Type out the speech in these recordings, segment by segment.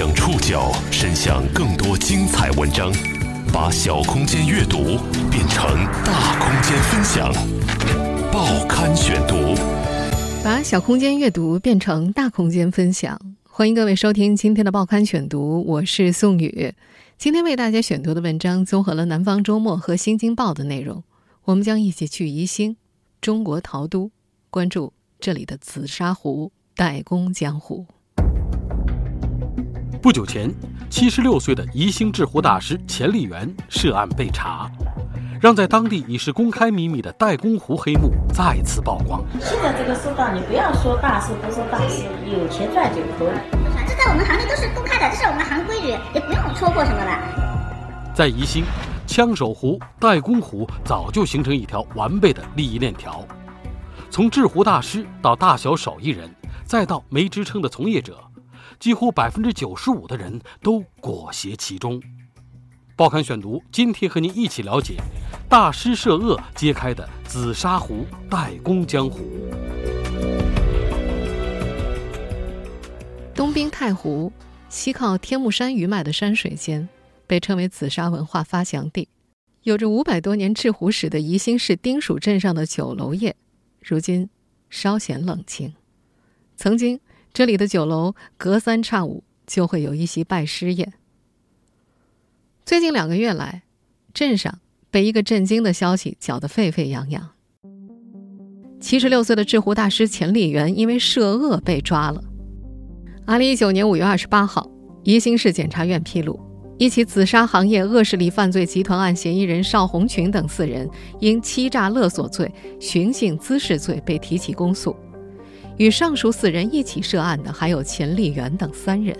将触角伸向更多精彩文章，把小空间阅读变成大空间分享。报刊选读，把小空间阅读变成大空间分享。欢迎各位收听今天的报刊选读，我是宋宇。今天为大家选读的文章综合了《南方周末》和《新京报》的内容。我们将一起去宜兴，中国陶都，关注这里的紫砂壶代工江湖。不久前，七十六岁的宜兴制壶大师钱立元涉案被查，让在当地已是公开秘密的代工壶黑幕再次曝光。现在这个世道，你不要说大师不是大师，有钱赚就可以。这在我们行内都是公开的，这是我们行规矩，也不用戳破什么了。在宜兴，枪手壶、代工壶早就形成一条完备的利益链条，从制壶大师到大小手艺人，再到没职称的从业者。几乎百分之九十五的人都裹挟其中。报刊选读，今天和您一起了解大师涉恶揭开的紫砂壶代工江湖。东滨太湖，西靠天目山余脉的山水间，被称为紫砂文化发祥地。有着五百多年制壶史的宜兴市丁蜀镇上的酒楼业，如今稍显冷清。曾经。这里的酒楼隔三差五就会有一席拜师宴。最近两个月来，镇上被一个震惊的消息搅得沸沸扬扬。七十六岁的制壶大师钱立元因为涉恶被抓了。二零一九年五月二十八号，宜兴市检察院披露，一起紫砂行业恶势力犯罪集团案嫌疑人邵红群等四人因欺诈勒索罪、寻衅滋事罪被提起公诉。与上述四人一起涉案的还有钱丽媛等三人。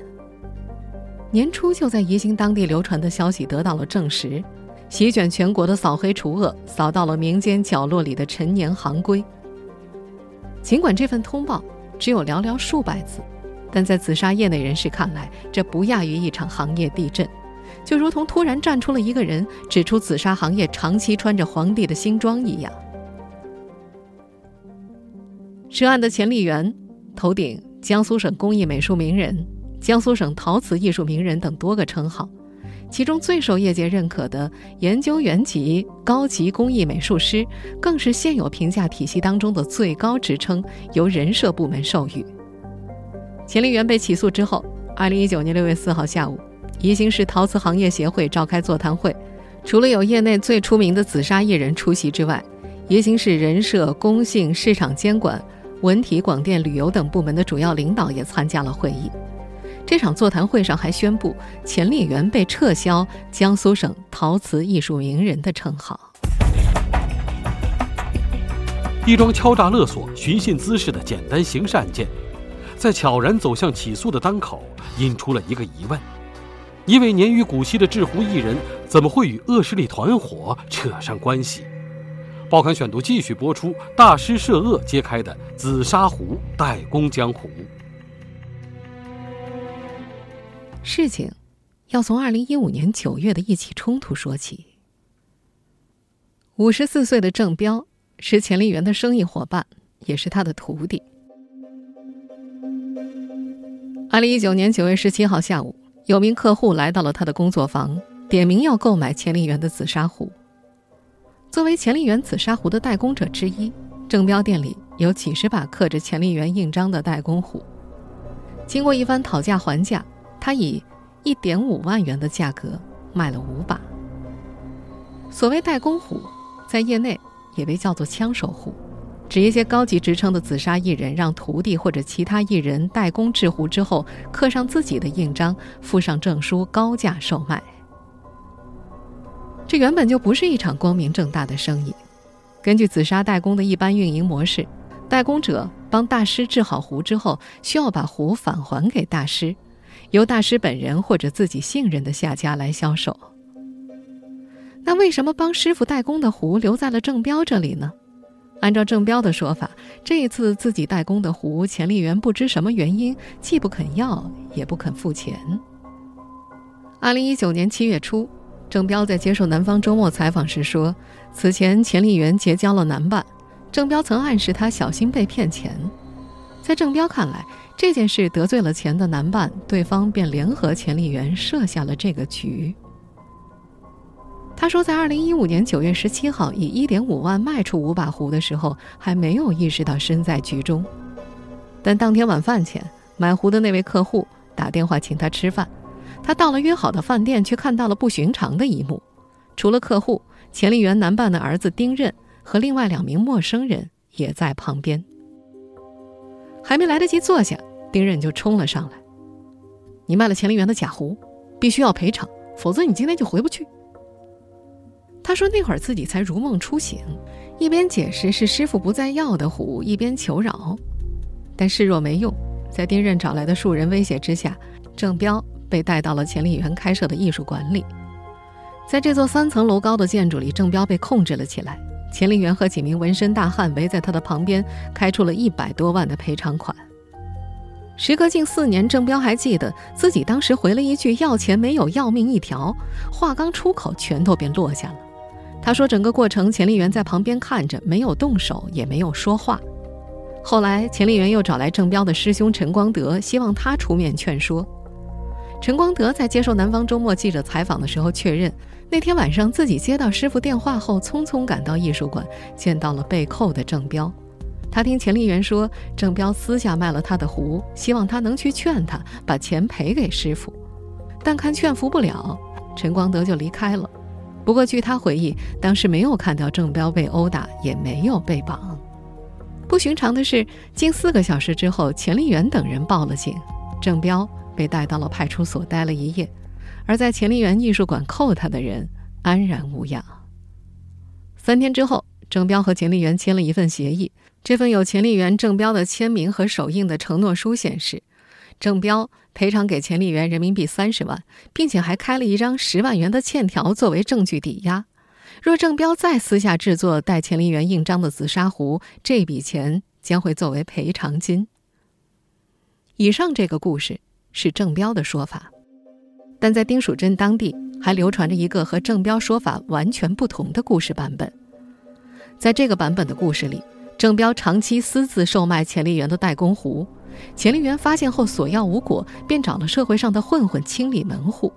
年初就在宜兴当地流传的消息得到了证实，席卷全国的扫黑除恶扫到了民间角落里的陈年行规。尽管这份通报只有寥寥数百字，但在紫砂业内人士看来，这不亚于一场行业地震，就如同突然站出了一个人，指出紫砂行业长期穿着皇帝的新装一样。涉案的钱丽媛，头顶江苏省工艺美术名人、江苏省陶瓷艺术名人等多个称号，其中最受业界认可的研究员级高级工艺美术师，更是现有评价体系当中的最高职称，由人社部门授予。钱丽媛被起诉之后，二零一九年六月四号下午，宜兴市陶瓷行业协会召开座谈会，除了有业内最出名的紫砂艺人出席之外，宜兴市人社、工信、市场监管。文体、广电、旅游等部门的主要领导也参加了会议。这场座谈会上还宣布，钱丽媛被撤销江苏省陶瓷艺术名人的称号。一桩敲诈勒索、寻衅滋事的简单刑事案件，在悄然走向起诉的当口，引出了一个疑问：一位年逾古稀的制壶艺人，怎么会与恶势力团伙扯上关系？报刊选读继续播出，大师涉恶揭开的紫砂壶代工江湖。事情要从二零一五年九月的一起冲突说起。五十四岁的郑彪是钱丽媛的生意伙伴，也是他的徒弟。二零一九年九月十七号下午，有名客户来到了他的工作房，点名要购买钱丽媛的紫砂壶。作为钱丽园紫砂壶的代工者之一，郑彪店里有几十把刻着钱丽园印章的代工壶。经过一番讨价还价，他以一点五万元的价格卖了五把。所谓代工壶，在业内也被叫做枪手壶，指一些高级职称的紫砂艺人让徒弟或者其他艺人代工制壶之后，刻上自己的印章，附上证书，高价售卖。这原本就不是一场光明正大的生意。根据紫砂代工的一般运营模式，代工者帮大师制好壶之后，需要把壶返还给大师，由大师本人或者自己信任的下家来销售。那为什么帮师傅代工的壶留在了郑彪这里呢？按照郑彪的说法，这一次自己代工的壶，钱丽媛不知什么原因，既不肯要，也不肯付钱。二零一九年七月初。郑彪在接受《南方周末》采访时说：“此前钱丽媛结交了男伴，郑彪曾暗示他小心被骗钱。在郑彪看来，这件事得罪了钱的男伴，对方便联合钱丽媛设下了这个局。他说，在二零一五年九月十七号以一点五万卖出五把壶的时候，还没有意识到身在局中。但当天晚饭前，买壶的那位客户打电话请他吃饭，他到了约好的饭店，却看到了不寻常的一幕：除了客户，钱丽媛男伴的儿子丁任和另外两名陌生人也在旁边。还没来得及坐下，丁任就冲了上来：“你卖了钱丽媛的假壶，必须要赔偿，否则你今天就回不去。”他说：“那会儿自己才如梦初醒，一边解释是师傅不再要的壶，一边求饶。但示弱没用，在丁任找来的数人威胁之下，郑彪被带到了钱丽媛开设的艺术馆里。在这座三层楼高的建筑里，郑彪被控制了起来。钱丽媛和几名纹身大汉围在他的旁边，开出了一百多万的赔偿款。时隔近四年，郑彪还记得自己当时回了一句‘要钱没有，要命一条’，话刚出口，拳头便落下了。”他说：“整个过程，钱丽媛在旁边看着，没有动手，也没有说话。后来，钱丽媛又找来郑彪的师兄陈光德，希望他出面劝说。陈光德在接受南方周末记者采访的时候确认，那天晚上自己接到师傅电话后，匆匆赶到艺术馆，见到了被扣的郑彪。他听钱丽媛说，郑彪私下卖了他的壶，希望他能去劝他把钱赔给师傅，但看劝服不了，陈光德就离开了。”不过，据他回忆，当时没有看到郑彪被殴打，也没有被绑。不寻常的是，近四个小时之后，钱丽媛等人报了警，郑彪被带到了派出所待了一夜，而在钱丽媛艺术馆扣他的人安然无恙。三天之后，郑彪和钱丽媛签了一份协议，这份有钱丽媛、郑彪的签名和手印的承诺书显示。郑彪赔偿给钱丽媛人民币三十万，并且还开了一张十万元的欠条作为证据抵押。若郑彪再私下制作带钱丽媛印章的紫砂壶，这笔钱将会作为赔偿金。以上这个故事是郑彪的说法，但在丁蜀镇当地还流传着一个和郑彪说法完全不同的故事版本。在这个版本的故事里，郑彪长期私自售卖钱丽媛的代工壶。钱丽媛发现后索要无果，便找了社会上的混混清理门户。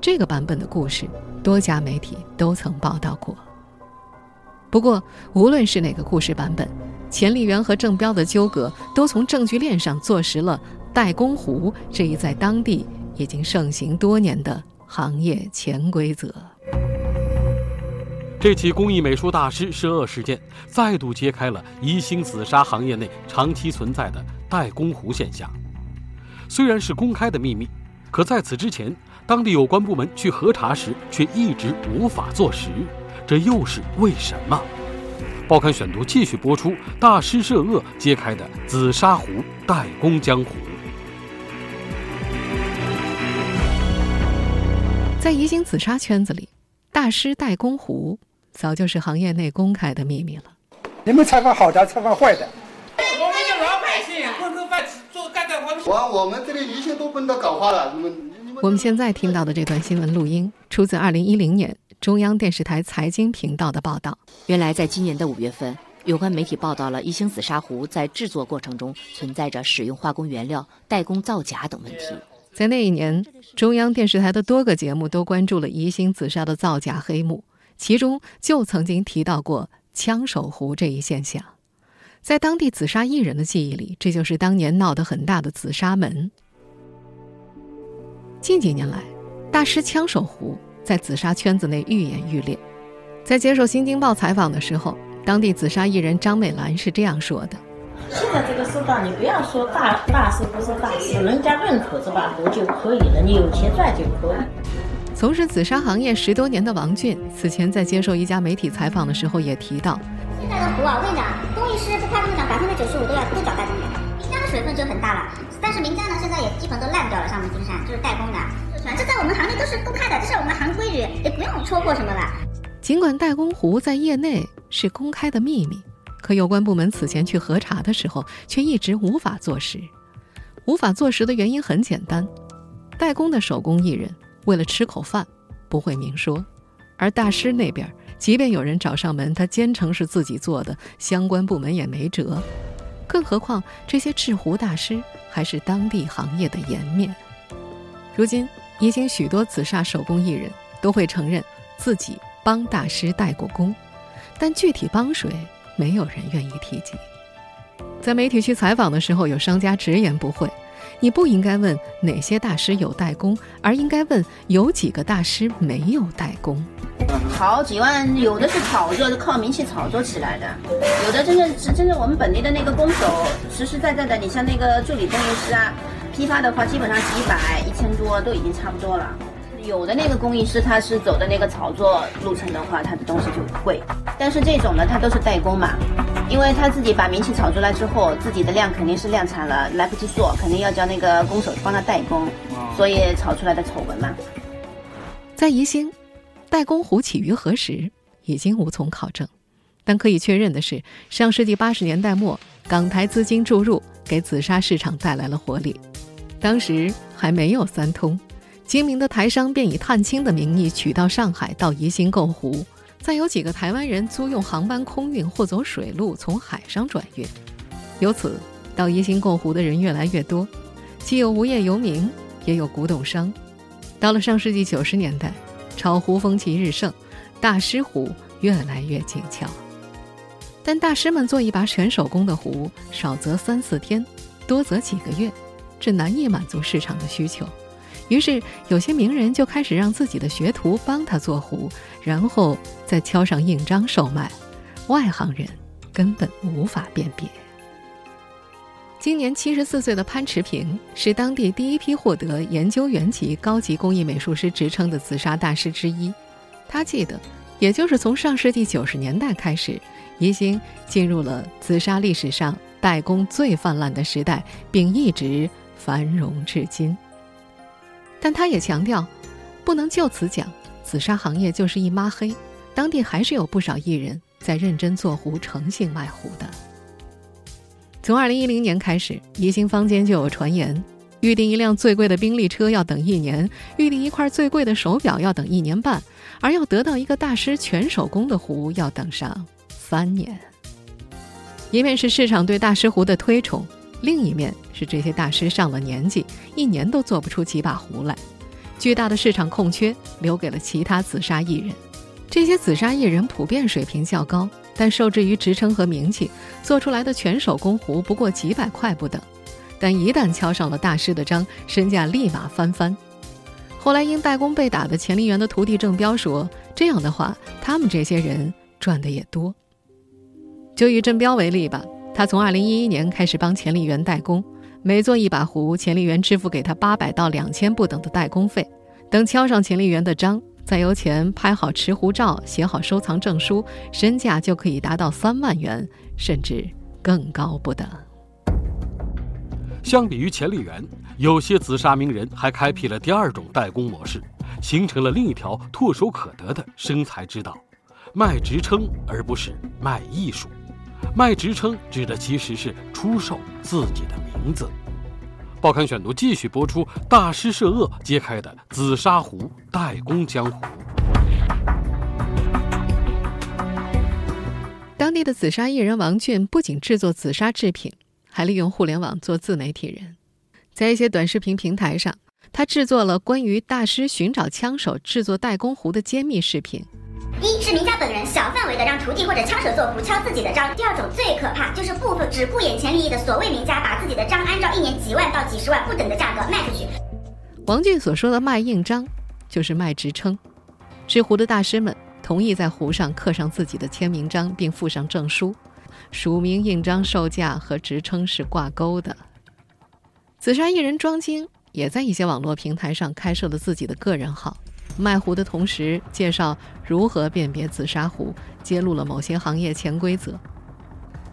这个版本的故事，多家媒体都曾报道过。不过，无论是哪个故事版本，钱丽媛和郑彪的纠葛都从证据链上坐实了代工壶这一在当地已经盛行多年的行业潜规则。这起工艺美术大师涉恶事件，再度揭开了宜兴紫砂行业内长期存在的代工壶现象。虽然是公开的秘密，可在此之前，当地有关部门去核查时却一直无法坐实，这又是为什么？报刊选读继续播出：大师涉恶揭开的紫砂壶代工江湖。在宜兴紫砂圈子里，大师代工壶。早就是行业内公开的秘密了。你们采访好的，采访坏的。我们是老百姓，混口饭吃，做干干活。我我们这里一切都奔到搞花了。你们我们现在听到的这段新闻录音，出自二零一零年中央电视台财经频道的报道。原来，在今年的五月份，有关媒体报道了宜兴紫砂壶在制作过程中存在着使用化工原料、代工造假等问题。在那一年，中央电视台的多个节目都关注了宜兴紫砂的造假黑幕。其中就曾经提到过“枪手壶”这一现象，在当地紫砂艺人的记忆里，这就是当年闹得很大的紫砂门。近几年来，大师“枪手壶”在紫砂圈子内愈演愈烈。在接受《新京报》采访的时候，当地紫砂艺人张美兰是这样说的：“现在这个世道，你不要说大大师不是大师，人家认可这把壶就可以了，你有钱赚就可以。”从事紫砂行业十多年的王俊，此前在接受一家媒体采访的时候也提到：现在的壶啊，我跟你讲，工艺师不夸张的讲，百分之九十五都要都找代工的。名家的水分就很大了，但是名家呢，现在也基本都烂掉了。上面金山就是代工的，这在我们行业都是公开的，这是我们行规矩，也不用戳破什么了。尽管代工壶在业内是公开的秘密，可有关部门此前去核查的时候，却一直无法坐实。无法坐实的原因很简单，代工的手工艺人。为了吃口饭，不会明说；而大师那边，即便有人找上门，他坚称是自己做的，相关部门也没辙。更何况这些制壶大师还是当地行业的颜面。如今，已经许多紫砂手工艺人都会承认自己帮大师代过工，但具体帮谁，没有人愿意提及。在媒体去采访的时候，有商家直言不讳：“你不应该问哪些大师有代工，而应该问有几个大师没有代工。”好几万，有的是炒作，靠名气炒作起来的；有的真正是真正我们本地的那个工手，实实在在的。你像那个助理工艺师啊。批发的话，基本上几百、一千多都已经差不多了。有的那个工艺师，他是走的那个炒作路程的话，他的东西就贵。但是这种呢，他都是代工嘛，因为他自己把名气炒出来之后，自己的量肯定是量产了，来不及做，肯定要叫那个工手帮他代工，所以炒出来的丑闻嘛。在宜兴，代工壶起于何时，已经无从考证。但可以确认的是，上世纪八十年代末，港台资金注入，给紫砂市场带来了活力。当时还没有三通，精明的台商便以探亲的名义取到上海，到宜兴购壶，再有几个台湾人租用航班空运或走水路从海上转运。由此，到宜兴购壶的人越来越多，既有无业游民，也有古董商。到了上世纪九十年代，炒壶风气日盛，大师壶越来越紧俏。但大师们做一把全手工的壶，少则三四天，多则几个月。这难以满足市场的需求，于是有些名人就开始让自己的学徒帮他做壶，然后再敲上印章售卖。外行人根本无法辨别。今年七十四岁的潘池平是当地第一批获得研究员级高级工艺美术师职称的紫砂大师之一。他记得，也就是从上世纪九十年代开始，宜兴进入了紫砂历史上代工最泛滥的时代，并一直。繁荣至今，但他也强调，不能就此讲紫砂行业就是一抹黑。当地还是有不少艺人在认真做壶、诚信卖壶的。从二零一零年开始，宜兴坊间就有传言：预订一辆最贵的宾利车要等一年，预订一块最贵的手表要等一年半，而要得到一个大师全手工的壶要等上三年。一面是市场对大师壶的推崇。另一面是这些大师上了年纪，一年都做不出几把壶来，巨大的市场空缺留给了其他紫砂艺人。这些紫砂艺人普遍水平较高，但受制于职称和名气，做出来的全手工壶不过几百块不等。但一旦敲上了大师的章，身价立马翻番。后来因代工被打的钱力元的徒弟郑彪说：“这样的话，他们这些人赚的也多。”就以郑彪为例吧。他从二零一一年开始帮钱丽媛代工，每做一把壶，钱丽媛支付给他八百到两千不等的代工费。等敲上钱丽媛的章，再由钱拍好持壶照，写好收藏证书，身价就可以达到三万元，甚至更高不等。相比于钱丽媛，有些紫砂名人还开辟了第二种代工模式，形成了另一条唾手可得的生财之道：卖职称，而不是卖艺术。卖职称指的其实是出售自己的名字。报刊选读继续播出，大师涉恶揭开的紫砂壶代工江湖。当地的紫砂艺人王俊不仅制作紫砂制品，还利用互联网做自媒体人，在一些短视频平台上，他制作了关于大师寻找枪手、制作代工壶的揭秘视频。一是名家本人小范围的让徒弟或者枪手做壶敲自己的章。第二种最可怕就是部分只顾眼前利益的所谓名家，把自己的章按照一年几万到几十万不等的价格卖出去。王俊所说的卖印章，就是卖职称。制壶的大师们同意在壶上刻上自己的签名章，并附上证书，署名印章售价和职称是挂钩的。紫砂艺人庄晶也在一些网络平台上开设了自己的个人号。卖壶的同时，介绍如何辨别紫砂壶，揭露了某些行业潜规则。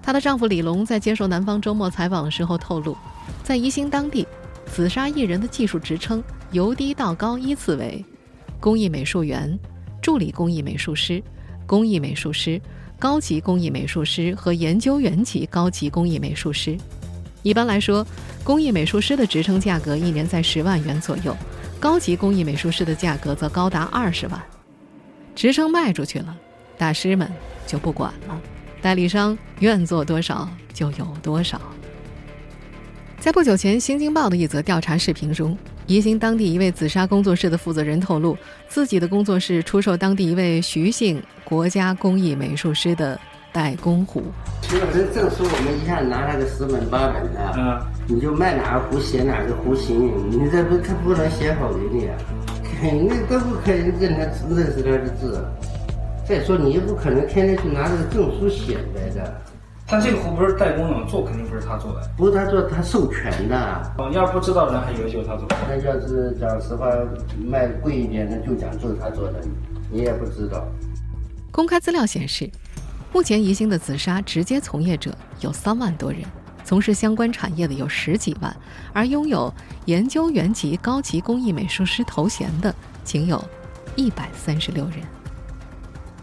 她的丈夫李龙在接受南方周末采访的时候透露，在宜兴当地，紫砂艺人的技术职称由低到高依次为：工艺美术员、助理工艺美术师、工艺美术师、高级工艺美术师和研究员级高级工艺美术师。一般来说，工艺美术师的职称价格一年在十万元左右。高级工艺美术师的价格则高达二十万，职称卖出去了，大师们就不管了，代理商愿做多少就有多少。在不久前，《新京报》的一则调查视频中，宜兴当地一位紫砂工作室的负责人透露，自己的工作室出售当地一位徐姓国家工艺美术师的代工壶。其实这证书我们一下拿了个十本八本的，嗯，你就卖哪个壶写哪个壶型，你这不他不能写好给你啊，肯定都不可能认他认识他的字。再说你也不可能天天去拿这个证书写来的。但这个壶不是代工的，做肯定不是他做的，不是他做，他授权的。哦，要不知道人还以为就是他做的。那要是讲实话，卖贵一点的就讲就是他做的，你也不知道。公开资料显示，目前宜兴的紫砂直接从业者有三万多人，从事相关产业的有十几万，而拥有研究员级高级工艺美术师头衔的仅有一百三十六人。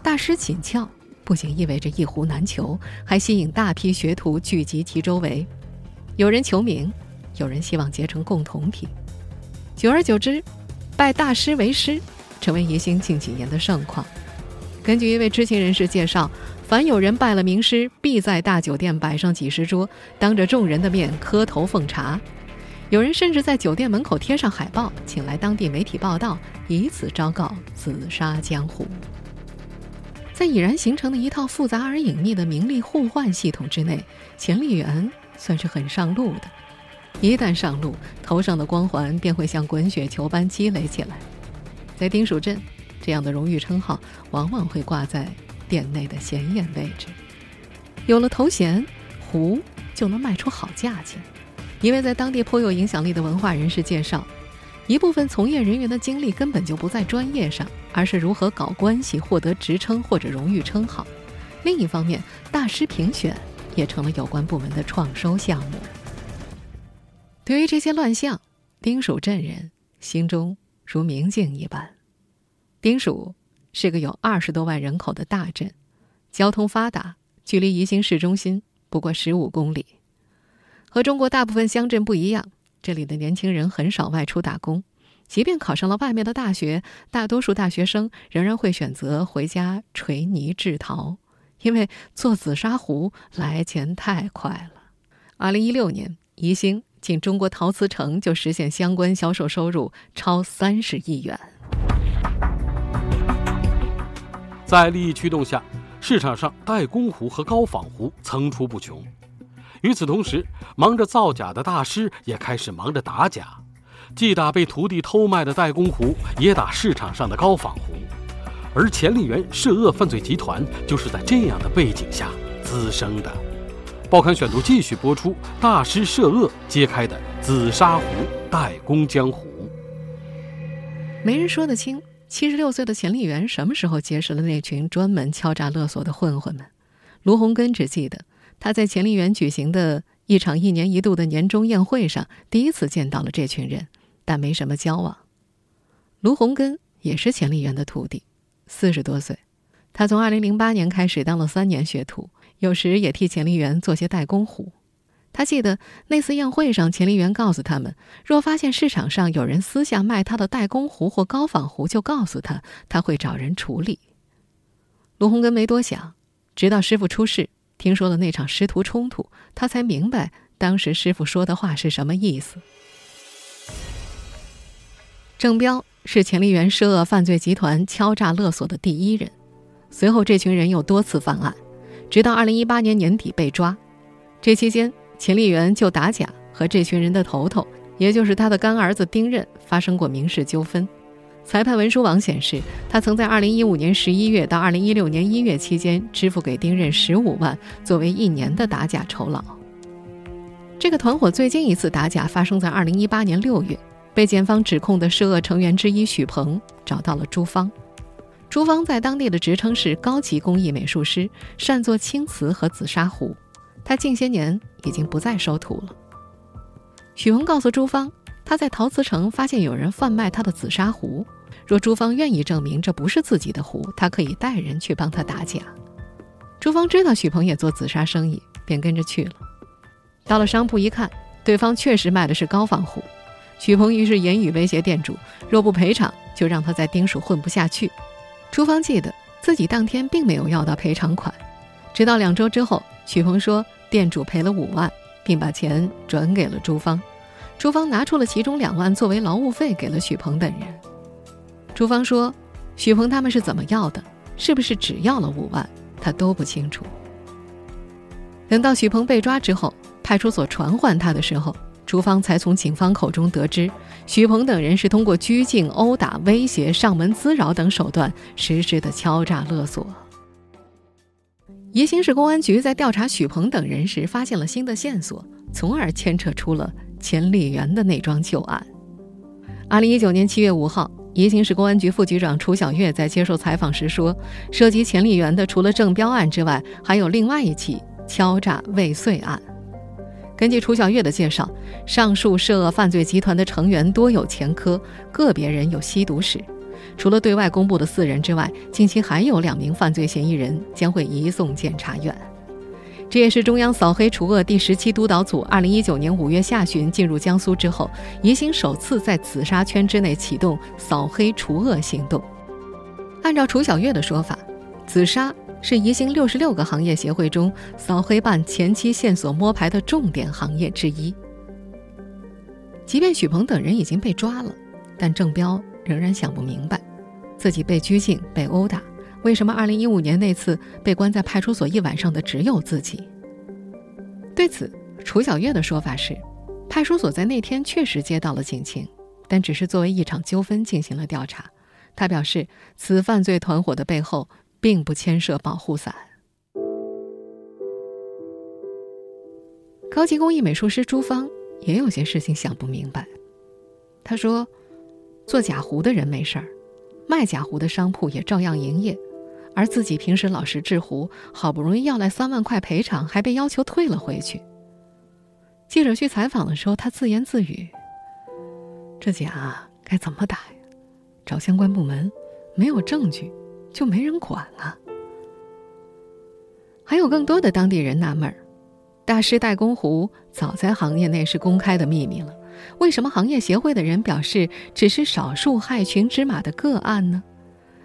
大师紧俏。不仅意味着一壶难求，还吸引大批学徒聚集其周围。有人求名，有人希望结成共同体。久而久之，拜大师为师成为宜兴近几年的盛况。根据一位知情人士介绍，凡有人拜了名师，必在大酒店摆上几十桌，当着众人的面磕头奉茶。有人甚至在酒店门口贴上海报，请来当地媒体报道，以此昭告紫砂江湖。在已然形成的一套复杂而隐秘的名利互换系统之内，钱丽媛算是很上路的。一旦上路，头上的光环便会像滚雪球般积累起来。在丁蜀镇，这样的荣誉称号往往会挂在店内的显眼位置。有了头衔，壶就能卖出好价钱。一位在当地颇有影响力的文化人士介绍。一部分从业人员的精力根本就不在专业上，而是如何搞关系、获得职称或者荣誉称号。另一方面，大师评选也成了有关部门的创收项目。对于这些乱象，丁蜀镇人心中如明镜一般。丁蜀是个有二十多万人口的大镇，交通发达，距离宜兴市中心不过十五公里。和中国大部分乡镇不一样。这里的年轻人很少外出打工，即便考上了外面的大学，大多数大学生仍然会选择回家锤泥制陶，因为做紫砂壶来钱太快了。二零一六年，宜兴仅中国陶瓷城就实现相关销售收入超三十亿元。在利益驱动下，市场上代工壶和高仿壶层出不穷。与此同时，忙着造假的大师也开始忙着打假，既打被徒弟偷卖的代工壶，也打市场上的高仿壶。而钱丽媛涉恶犯罪集团就是在这样的背景下滋生的。报刊选读继续播出：大师涉恶揭开的紫砂壶代工江湖。没人说得清，七十六岁的钱丽媛什么时候结识了那群专门敲诈勒索的混混们？卢洪根只记得。他在钱丽媛举行的一场一年一度的年终宴会上，第一次见到了这群人，但没什么交往。卢洪根也是钱丽媛的徒弟，四十多岁，他从二零零八年开始当了三年学徒，有时也替钱丽媛做些代工活。他记得那次宴会上，钱丽园告诉他们，若发现市场上有人私下卖他的代工壶或高仿壶，就告诉他，他会找人处理。卢洪根没多想，直到师傅出事。听说了那场师徒冲突，他才明白当时师傅说的话是什么意思。郑彪是钱丽媛涉恶犯罪集团敲诈勒索的第一人，随后这群人又多次犯案，直到二零一八年年底被抓。这期间，秦丽媛就打假和这群人的头头，也就是他的干儿子丁任发生过民事纠纷。裁判文书网显示，他曾在2015年11月到2016年1月期间支付给丁任15万，作为一年的打假酬劳。这个团伙最近一次打假发生在2018年6月，被检方指控的涉恶成员之一许鹏找到了朱芳。朱芳在当地的职称是高级工艺美术师，擅做青瓷和紫砂壶。他近些年已经不再收徒了。许鹏告诉朱芳。他在陶瓷城发现有人贩卖他的紫砂壶，若朱芳愿意证明这不是自己的壶，他可以带人去帮他打假。朱芳知道许鹏也做紫砂生意，便跟着去了。到了商铺一看，对方确实卖的是高仿壶。许鹏于是言语威胁店主，若不赔偿，就让他在丁蜀混不下去。朱芳记得自己当天并没有要到赔偿款，直到两周之后，许鹏说店主赔了五万，并把钱转给了朱芳。朱芳拿出了其中两万作为劳务费给了许鹏等人。朱芳说：“许鹏他们是怎么要的？是不是只要了五万？他都不清楚。”等到许鹏被抓之后，派出所传唤他的时候，朱芳才从警方口中得知，许鹏等人是通过拘禁、殴打、威胁、上门滋扰等手段实施的敲诈勒索。宜兴市公安局在调查许鹏等人时，发现了新的线索，从而牵扯出了钱丽媛的那桩旧案。二零一九年七月五号，宜兴市公安局副局长楚小月在接受采访时说，涉及钱丽媛的除了郑彪案之外，还有另外一起敲诈未遂案。根据楚小月的介绍，上述涉恶犯罪集团的成员多有前科，个别人有吸毒史。除了对外公布的四人之外，近期还有两名犯罪嫌疑人将会移送检察院。这也是中央扫黑除恶第十七督导组二零一九年五月下旬进入江苏之后，宜兴首次在紫砂圈之内启动扫黑除恶行动。按照楚小月的说法，紫砂是宜兴六十六个行业协会中扫黑办前期线索摸排的重点行业之一。即便许鹏等人已经被抓了，但郑彪。仍然想不明白，自己被拘禁、被殴打，为什么2015年那次被关在派出所一晚上的只有自己？对此，楚小月的说法是，派出所在那天确实接到了警情，但只是作为一场纠纷进行了调查。他表示，此犯罪团伙的背后并不牵涉保护伞。高级工艺美术师朱芳也有些事情想不明白，他说。做假壶的人没事儿，卖假壶的商铺也照样营业，而自己平时老实制壶，好不容易要来三万块赔偿，还被要求退了回去。记者去采访的时候，他自言自语：“这假该怎么打呀？找相关部门，没有证据，就没人管啊。”还有更多的当地人纳闷儿：大师代工壶早在行业内是公开的秘密了。为什么行业协会的人表示只是少数害群之马的个案呢？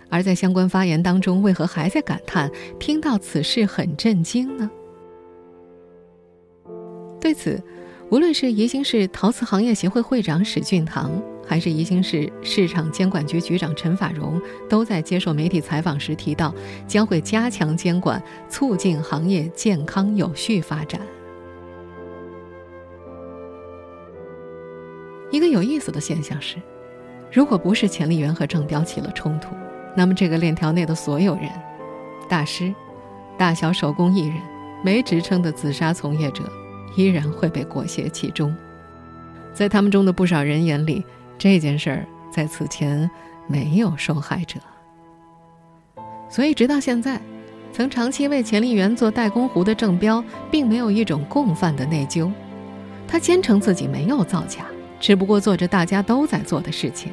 而在相关发言当中，为何还在感叹听到此事很震惊呢？对此，无论是宜兴市陶瓷行业协会会长史俊堂，还是宜兴市市场监管局局长陈法荣，都在接受媒体采访时提到，将会加强监管，促进行业健康有序发展。一个有意思的现象是，如果不是钱丽媛和郑彪起了冲突，那么这个链条内的所有人，大师、大小手工艺人、没职称的紫砂从业者，依然会被裹挟其中。在他们中的不少人眼里，这件事儿在此前没有受害者。所以，直到现在，曾长期为钱丽媛做代工壶的郑彪，并没有一种共犯的内疚，他坚称自己没有造假。只不过做着大家都在做的事情。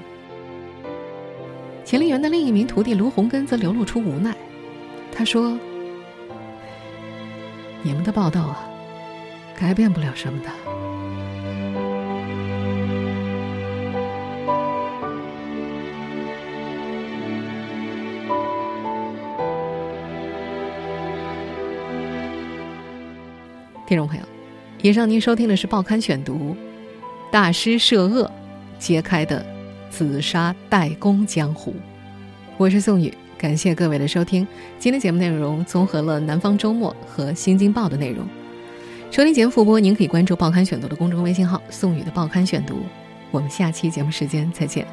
钱丽媛的另一名徒弟卢洪根则流露出无奈，他说：“你们的报道啊，改变不了什么的。”听众朋友，以上您收听的是《报刊选读》。大师涉恶，揭开的紫砂代工江湖。我是宋宇，感谢各位的收听。今天节目内容综合了《南方周末》和《新京报》的内容。收听节目复播，您可以关注《报刊选读》的公众微信号“宋宇的报刊选读”。我们下期节目时间再见。